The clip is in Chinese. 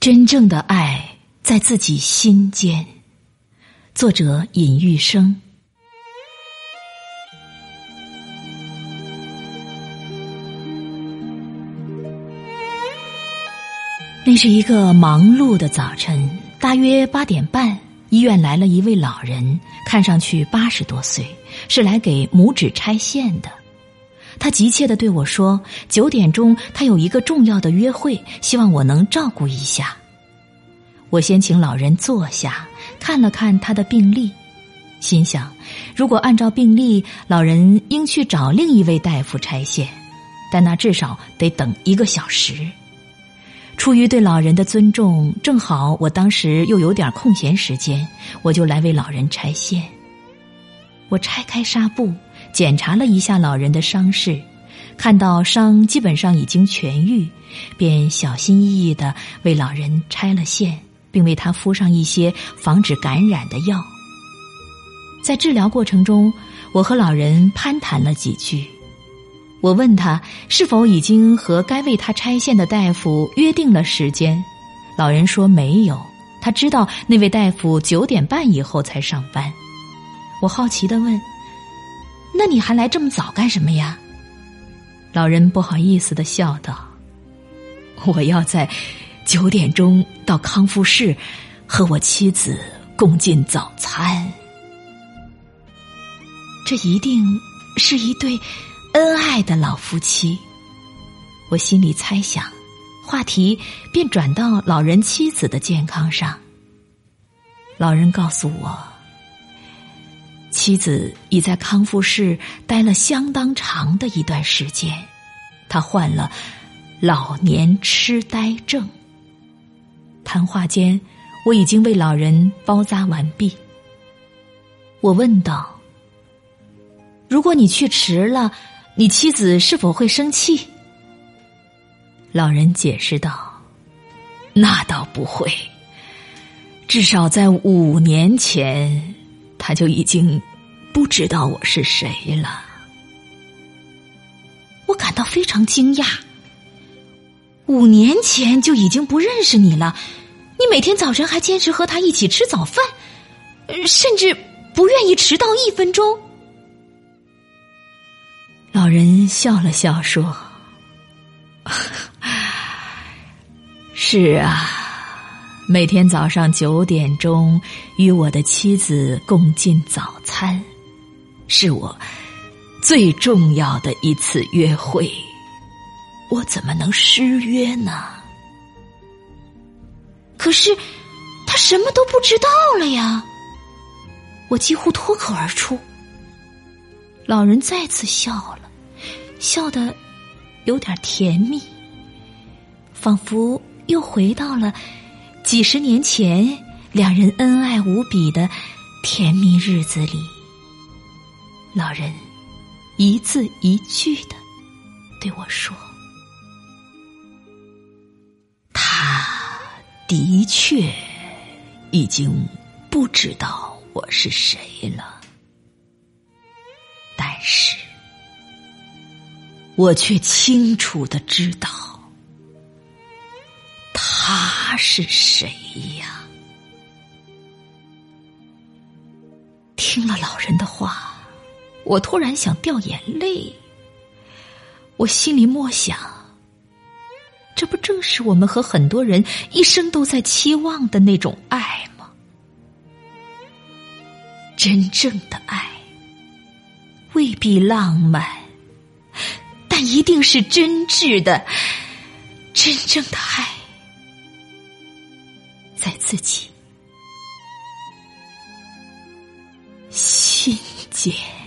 真正的爱在自己心间。作者尹玉生。那是一个忙碌的早晨，大约八点半，医院来了一位老人，看上去八十多岁，是来给拇指拆线的。他急切的对我说：“九点钟，他有一个重要的约会，希望我能照顾一下。”我先请老人坐下，看了看他的病历，心想：如果按照病历，老人应去找另一位大夫拆线，但那至少得等一个小时。出于对老人的尊重，正好我当时又有点空闲时间，我就来为老人拆线。我拆开纱布。检查了一下老人的伤势，看到伤基本上已经痊愈，便小心翼翼的为老人拆了线，并为他敷上一些防止感染的药。在治疗过程中，我和老人攀谈了几句。我问他是否已经和该为他拆线的大夫约定了时间，老人说没有，他知道那位大夫九点半以后才上班。我好奇的问。那你还来这么早干什么呀？老人不好意思的笑道：“我要在九点钟到康复室和我妻子共进早餐。这一定是一对恩爱的老夫妻。”我心里猜想，话题便转到老人妻子的健康上。老人告诉我。妻子已在康复室待了相当长的一段时间，他患了老年痴呆症。谈话间，我已经为老人包扎完毕。我问道：“如果你去迟了，你妻子是否会生气？”老人解释道：“那倒不会，至少在五年前。”他就已经不知道我是谁了，我感到非常惊讶。五年前就已经不认识你了，你每天早晨还坚持和他一起吃早饭，甚至不愿意迟到一分钟。老人笑了笑说：“ 是啊。”每天早上九点钟与我的妻子共进早餐，是我最重要的一次约会。我怎么能失约呢？可是他什么都不知道了呀！我几乎脱口而出。老人再次笑了，笑得有点甜蜜，仿佛又回到了。几十年前，两人恩爱无比的甜蜜日子里，老人一字一句的对我说：“他的确已经不知道我是谁了，但是，我却清楚的知道。”他是谁呀？听了老人的话，我突然想掉眼泪。我心里默想：这不正是我们和很多人一生都在期望的那种爱吗？真正的爱未必浪漫，但一定是真挚的、真正的爱。在自己心间。